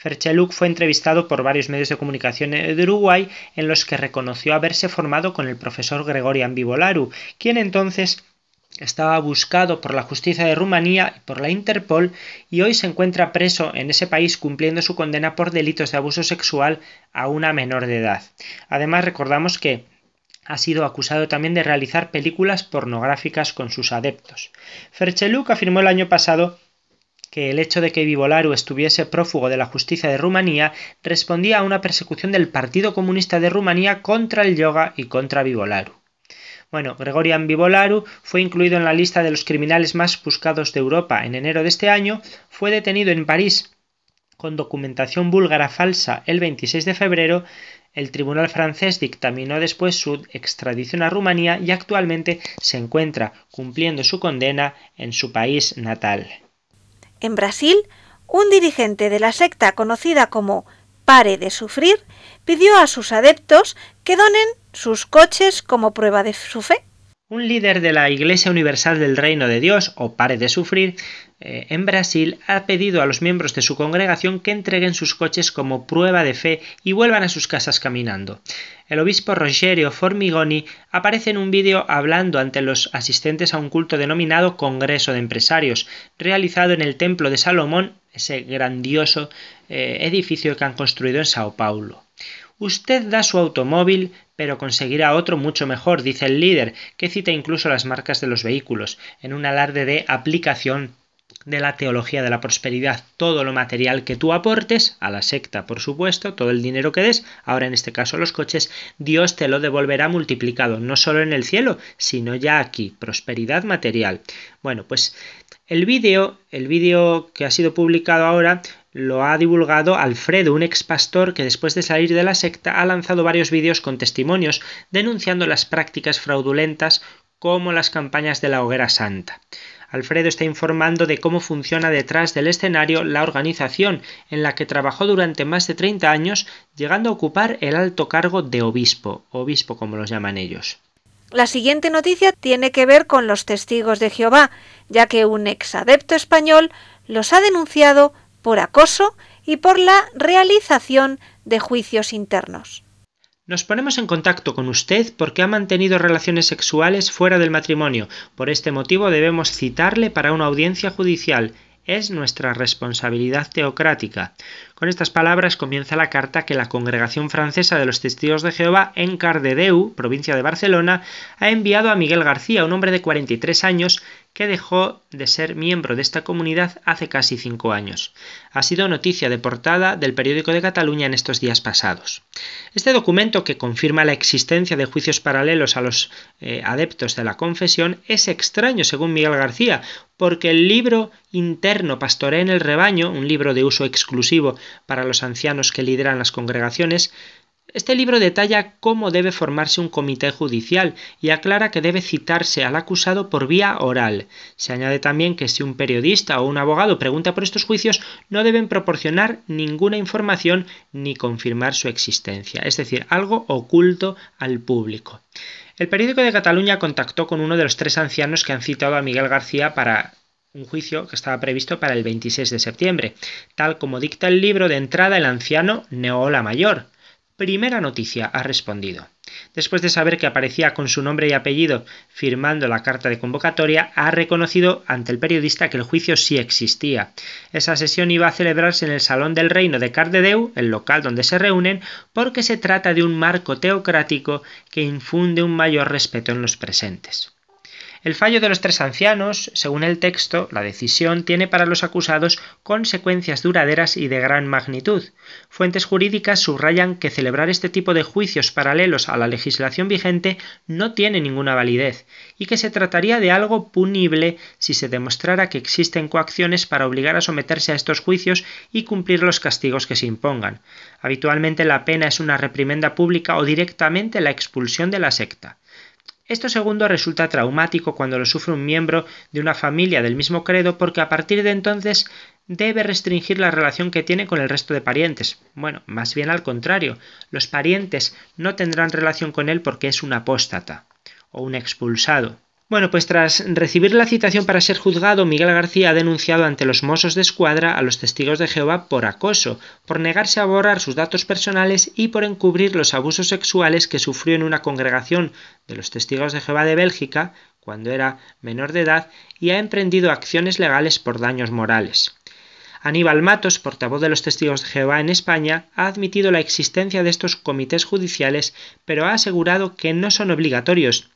Fercheluk fue entrevistado por varios medios de comunicación de Uruguay en los que reconoció haberse formado con el profesor Gregorian Vivolaru, quien entonces estaba buscado por la justicia de Rumanía y por la Interpol y hoy se encuentra preso en ese país cumpliendo su condena por delitos de abuso sexual a una menor de edad. Además recordamos que ha sido acusado también de realizar películas pornográficas con sus adeptos. Fercheluk afirmó el año pasado que el hecho de que Vivolaru estuviese prófugo de la justicia de Rumanía respondía a una persecución del Partido Comunista de Rumanía contra el yoga y contra Vivolaru. Bueno, Gregorian Vivolaru fue incluido en la lista de los criminales más buscados de Europa en enero de este año, fue detenido en París con documentación búlgara falsa el 26 de febrero, el tribunal francés dictaminó después su extradición a Rumanía y actualmente se encuentra cumpliendo su condena en su país natal. En Brasil, un dirigente de la secta conocida como Pare de Sufrir pidió a sus adeptos que donen sus coches como prueba de su fe. Un líder de la Iglesia Universal del Reino de Dios, o Pare de Sufrir, eh, en Brasil ha pedido a los miembros de su congregación que entreguen sus coches como prueba de fe y vuelvan a sus casas caminando. El obispo Rogerio Formigoni aparece en un vídeo hablando ante los asistentes a un culto denominado Congreso de Empresarios, realizado en el Templo de Salomón, ese grandioso eh, edificio que han construido en Sao Paulo. Usted da su automóvil, pero conseguirá otro mucho mejor, dice el líder, que cita incluso las marcas de los vehículos, en un alarde de aplicación de la teología de la prosperidad, todo lo material que tú aportes, a la secta por supuesto, todo el dinero que des, ahora en este caso los coches, Dios te lo devolverá multiplicado, no solo en el cielo, sino ya aquí, prosperidad material. Bueno, pues el vídeo, el vídeo que ha sido publicado ahora, lo ha divulgado Alfredo, un ex pastor que después de salir de la secta ha lanzado varios vídeos con testimonios denunciando las prácticas fraudulentas como las campañas de la hoguera santa. Alfredo está informando de cómo funciona detrás del escenario la organización en la que trabajó durante más de 30 años, llegando a ocupar el alto cargo de obispo, obispo como los llaman ellos. La siguiente noticia tiene que ver con los testigos de Jehová, ya que un ex adepto español los ha denunciado por acoso y por la realización de juicios internos. Nos ponemos en contacto con usted porque ha mantenido relaciones sexuales fuera del matrimonio. Por este motivo debemos citarle para una audiencia judicial. es nuestra responsabilidad teocrática. Con estas palabras comienza la carta que la Congregación Francesa de los Testigos de Jehová en Cardedeu, provincia de Barcelona, ha enviado a Miguel García, un hombre de 43 años que dejó de ser miembro de esta comunidad hace casi cinco años. Ha sido noticia de portada del periódico de Cataluña en estos días pasados. Este documento, que confirma la existencia de juicios paralelos a los eh, adeptos de la confesión, es extraño, según Miguel García, porque el libro interno Pastoré en el rebaño, un libro de uso exclusivo para los ancianos que lideran las congregaciones, este libro detalla cómo debe formarse un comité judicial y aclara que debe citarse al acusado por vía oral. Se añade también que si un periodista o un abogado pregunta por estos juicios, no deben proporcionar ninguna información ni confirmar su existencia, es decir, algo oculto al público. El periódico de Cataluña contactó con uno de los tres ancianos que han citado a Miguel García para un juicio que estaba previsto para el 26 de septiembre, tal como dicta el libro de entrada el anciano Neola Mayor. Primera noticia, ha respondido. Después de saber que aparecía con su nombre y apellido firmando la carta de convocatoria, ha reconocido ante el periodista que el juicio sí existía. Esa sesión iba a celebrarse en el Salón del Reino de Cardedeu, el local donde se reúnen, porque se trata de un marco teocrático que infunde un mayor respeto en los presentes. El fallo de los tres ancianos, según el texto, la decisión tiene para los acusados consecuencias duraderas y de gran magnitud. Fuentes jurídicas subrayan que celebrar este tipo de juicios paralelos a la legislación vigente no tiene ninguna validez y que se trataría de algo punible si se demostrara que existen coacciones para obligar a someterse a estos juicios y cumplir los castigos que se impongan. Habitualmente la pena es una reprimenda pública o directamente la expulsión de la secta. Esto segundo resulta traumático cuando lo sufre un miembro de una familia del mismo credo porque a partir de entonces debe restringir la relación que tiene con el resto de parientes. Bueno, más bien al contrario, los parientes no tendrán relación con él porque es un apóstata o un expulsado. Bueno, pues tras recibir la citación para ser juzgado, Miguel García ha denunciado ante los mozos de escuadra a los testigos de Jehová por acoso, por negarse a borrar sus datos personales y por encubrir los abusos sexuales que sufrió en una congregación de los testigos de Jehová de Bélgica, cuando era menor de edad, y ha emprendido acciones legales por daños morales. Aníbal Matos, portavoz de los testigos de Jehová en España, ha admitido la existencia de estos comités judiciales, pero ha asegurado que no son obligatorios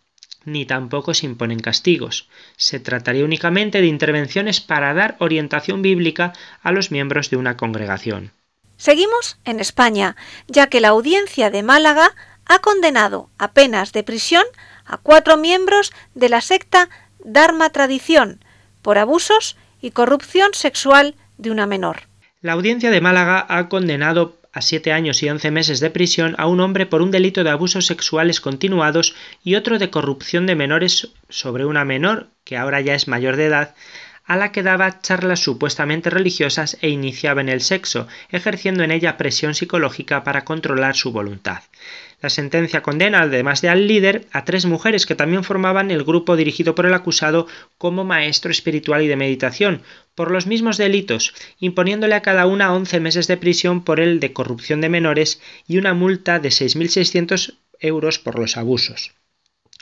ni tampoco se imponen castigos. Se trataría únicamente de intervenciones para dar orientación bíblica a los miembros de una congregación. Seguimos en España, ya que la audiencia de Málaga ha condenado a penas de prisión a cuatro miembros de la secta Dharma Tradición por abusos y corrupción sexual de una menor. La audiencia de Málaga ha condenado a siete años y once meses de prisión a un hombre por un delito de abusos sexuales continuados y otro de corrupción de menores sobre una menor, que ahora ya es mayor de edad, a la que daba charlas supuestamente religiosas e iniciaba en el sexo, ejerciendo en ella presión psicológica para controlar su voluntad. La sentencia condena, además de al líder, a tres mujeres que también formaban el grupo dirigido por el acusado como maestro espiritual y de meditación, por los mismos delitos, imponiéndole a cada una 11 meses de prisión por el de corrupción de menores y una multa de 6.600 euros por los abusos.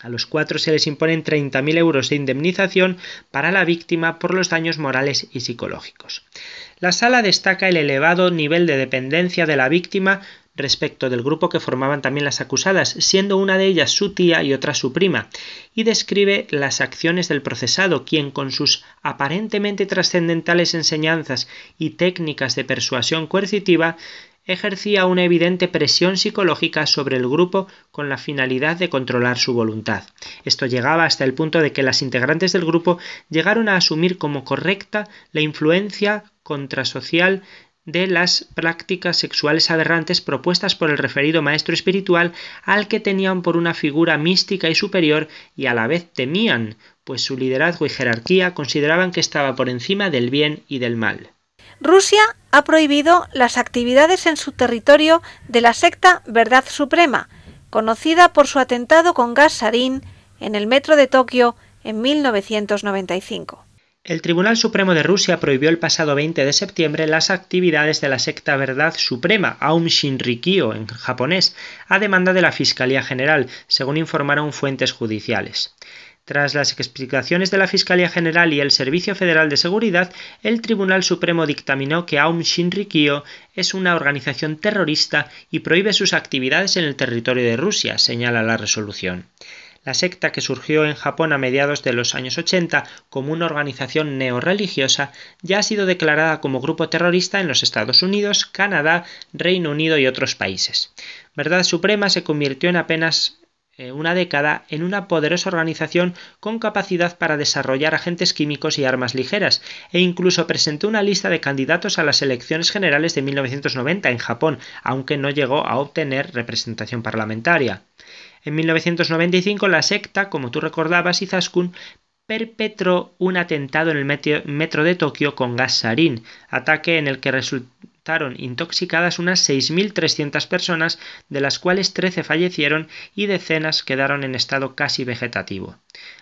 A los cuatro se les imponen 30.000 euros de indemnización para la víctima por los daños morales y psicológicos. La sala destaca el elevado nivel de dependencia de la víctima respecto del grupo que formaban también las acusadas, siendo una de ellas su tía y otra su prima, y describe las acciones del procesado, quien con sus aparentemente trascendentales enseñanzas y técnicas de persuasión coercitiva ejercía una evidente presión psicológica sobre el grupo con la finalidad de controlar su voluntad. Esto llegaba hasta el punto de que las integrantes del grupo llegaron a asumir como correcta la influencia contrasocial de las prácticas sexuales aberrantes propuestas por el referido maestro espiritual al que tenían por una figura mística y superior y a la vez temían, pues su liderazgo y jerarquía consideraban que estaba por encima del bien y del mal. Rusia ha prohibido las actividades en su territorio de la secta Verdad Suprema, conocida por su atentado con gas sarín en el metro de Tokio en 1995. El Tribunal Supremo de Rusia prohibió el pasado 20 de septiembre las actividades de la secta Verdad Suprema, Aum Shinrikyo en japonés, a demanda de la Fiscalía General, según informaron fuentes judiciales. Tras las explicaciones de la Fiscalía General y el Servicio Federal de Seguridad, el Tribunal Supremo dictaminó que Aum Shinrikyo es una organización terrorista y prohíbe sus actividades en el territorio de Rusia, señala la resolución. La secta que surgió en Japón a mediados de los años 80 como una organización neorreligiosa ya ha sido declarada como grupo terrorista en los Estados Unidos, Canadá, Reino Unido y otros países. Verdad Suprema se convirtió en apenas eh, una década en una poderosa organización con capacidad para desarrollar agentes químicos y armas ligeras, e incluso presentó una lista de candidatos a las elecciones generales de 1990 en Japón, aunque no llegó a obtener representación parlamentaria. En 1995 la secta, como tú recordabas, Izaskun, perpetró un atentado en el metro de Tokio con gas sarín, ataque en el que resultaron intoxicadas unas 6.300 personas, de las cuales 13 fallecieron y decenas quedaron en estado casi vegetativo.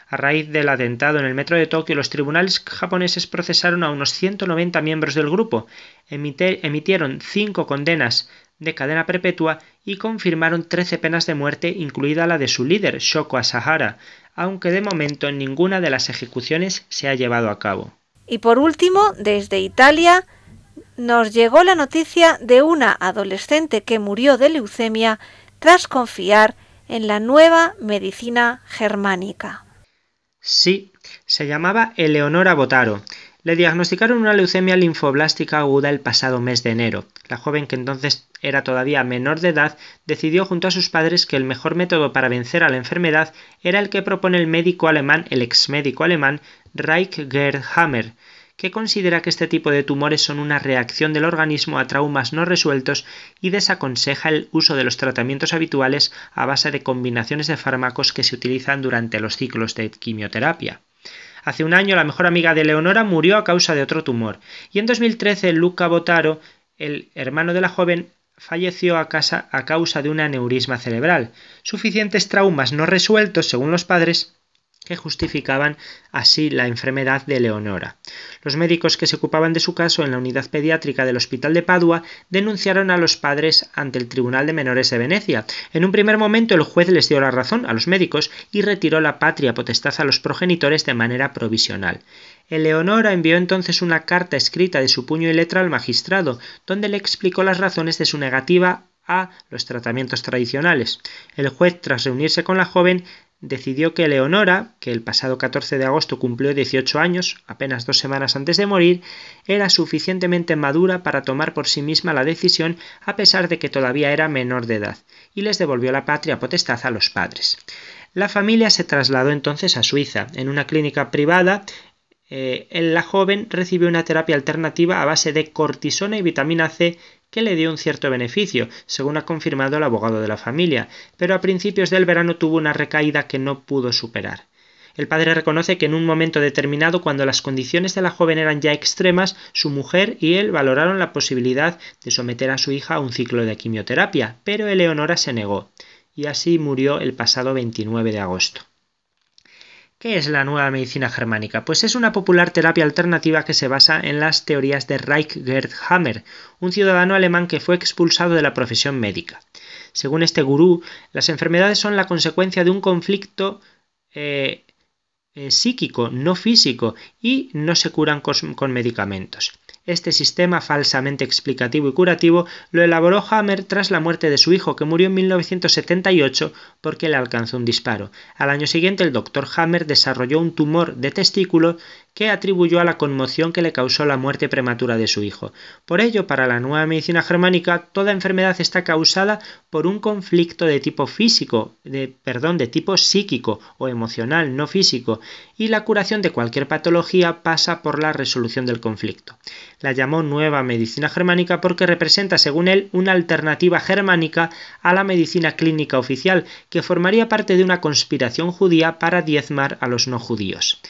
A raíz del atentado en el metro de Tokio, los tribunales japoneses procesaron a unos 190 miembros del grupo, emitieron cinco condenas de cadena perpetua y confirmaron 13 penas de muerte, incluida la de su líder, Shoko Asahara, aunque de momento en ninguna de las ejecuciones se ha llevado a cabo. Y por último, desde Italia nos llegó la noticia de una adolescente que murió de leucemia tras confiar en la nueva medicina germánica. Sí, se llamaba Eleonora Botaro. Le diagnosticaron una leucemia linfoblástica aguda el pasado mes de enero. La joven, que entonces era todavía menor de edad, decidió junto a sus padres que el mejor método para vencer a la enfermedad era el que propone el médico alemán, el ex médico alemán Reich Gerd Hammer, que considera que este tipo de tumores son una reacción del organismo a traumas no resueltos y desaconseja el uso de los tratamientos habituales a base de combinaciones de fármacos que se utilizan durante los ciclos de quimioterapia. Hace un año la mejor amiga de Leonora murió a causa de otro tumor y en 2013 Luca Botaro, el hermano de la joven, falleció a, a causa de un aneurisma cerebral. Suficientes traumas no resueltos, según los padres, que justificaban así la enfermedad de Leonora. Los médicos que se ocupaban de su caso en la unidad pediátrica del Hospital de Padua denunciaron a los padres ante el Tribunal de Menores de Venecia. En un primer momento el juez les dio la razón a los médicos y retiró la patria potestad a los progenitores de manera provisional. Eleonora envió entonces una carta escrita de su puño y letra al magistrado, donde le explicó las razones de su negativa a los tratamientos tradicionales. El juez, tras reunirse con la joven, decidió que Leonora, que el pasado 14 de agosto cumplió 18 años, apenas dos semanas antes de morir, era suficientemente madura para tomar por sí misma la decisión a pesar de que todavía era menor de edad, y les devolvió la patria potestad a los padres. La familia se trasladó entonces a Suiza, en una clínica privada eh, la joven recibió una terapia alternativa a base de cortisona y vitamina C que le dio un cierto beneficio, según ha confirmado el abogado de la familia, pero a principios del verano tuvo una recaída que no pudo superar. El padre reconoce que en un momento determinado, cuando las condiciones de la joven eran ya extremas, su mujer y él valoraron la posibilidad de someter a su hija a un ciclo de quimioterapia, pero Eleonora se negó, y así murió el pasado 29 de agosto. ¿Qué es la nueva medicina germánica? Pues es una popular terapia alternativa que se basa en las teorías de Reich Gerd Hammer, un ciudadano alemán que fue expulsado de la profesión médica. Según este gurú, las enfermedades son la consecuencia de un conflicto eh, eh, psíquico, no físico, y no se curan con medicamentos. Este sistema falsamente explicativo y curativo lo elaboró Hammer tras la muerte de su hijo, que murió en 1978 porque le alcanzó un disparo. Al año siguiente, el doctor Hammer desarrolló un tumor de testículo que atribuyó a la conmoción que le causó la muerte prematura de su hijo. Por ello, para la nueva medicina germánica, toda enfermedad está causada por un conflicto de tipo físico, de, perdón, de tipo psíquico o emocional, no físico, y la curación de cualquier patología pasa por la resolución del conflicto. La llamó nueva medicina germánica porque representa, según él, una alternativa germánica a la medicina clínica oficial, que formaría parte de una conspiración judía para diezmar a los no judíos.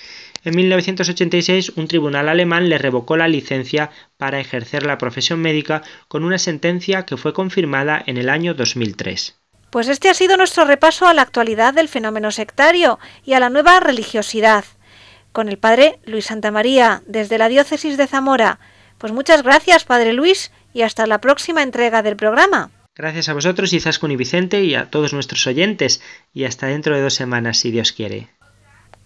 En 1986, un tribunal alemán le revocó la licencia para ejercer la profesión médica con una sentencia que fue confirmada en el año 2003. Pues este ha sido nuestro repaso a la actualidad del fenómeno sectario y a la nueva religiosidad. Con el padre Luis Santamaría, desde la diócesis de Zamora. Pues muchas gracias, padre Luis, y hasta la próxima entrega del programa. Gracias a vosotros, Izaskun y Vicente, y a todos nuestros oyentes, y hasta dentro de dos semanas, si Dios quiere.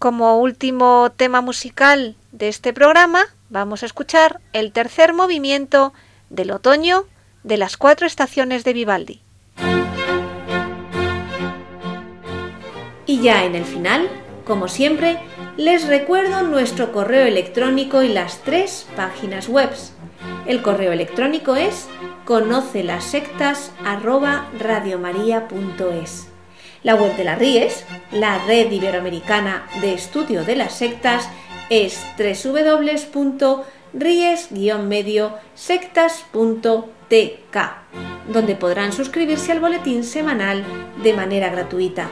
Como último tema musical de este programa, vamos a escuchar el tercer movimiento del otoño de las cuatro estaciones de Vivaldi. Y ya en el final, como siempre, les recuerdo nuestro correo electrónico y las tres páginas web. El correo electrónico es conoce las sectas La web de la RIES, la Red Iberoamericana de Estudio de las Sectas, es www.ries-medio-sectas.tk, donde podrán suscribirse al boletín semanal de manera gratuita.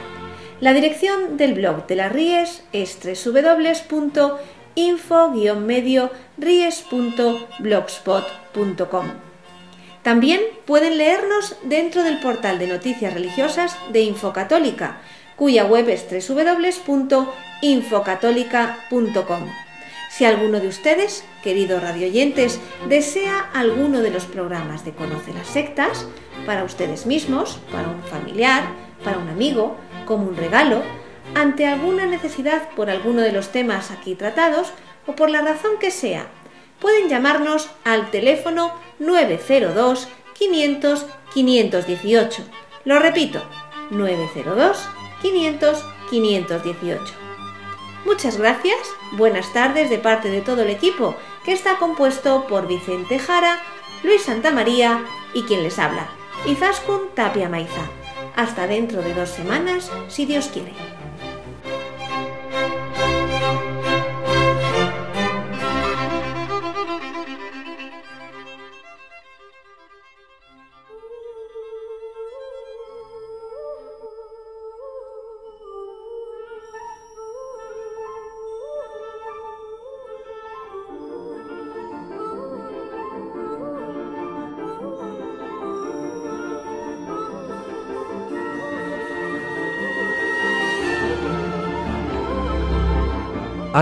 La dirección del blog de las Ries es www.info-ries.blogspot.com. También pueden leernos dentro del portal de noticias religiosas de Infocatólica, cuya web es www.infocatólica.com. Si alguno de ustedes, queridos radioyentes, desea alguno de los programas de Conoce las Sectas, para ustedes mismos, para un familiar, para un amigo, como un regalo, ante alguna necesidad por alguno de los temas aquí tratados o por la razón que sea, pueden llamarnos al teléfono 902 500 518. Lo repito, 902 500 518. Muchas gracias, buenas tardes de parte de todo el equipo, que está compuesto por Vicente Jara, Luis Santamaría y quien les habla, Izaskun Tapia Maiza. Hasta dentro de dos semanas, si Dios quiere.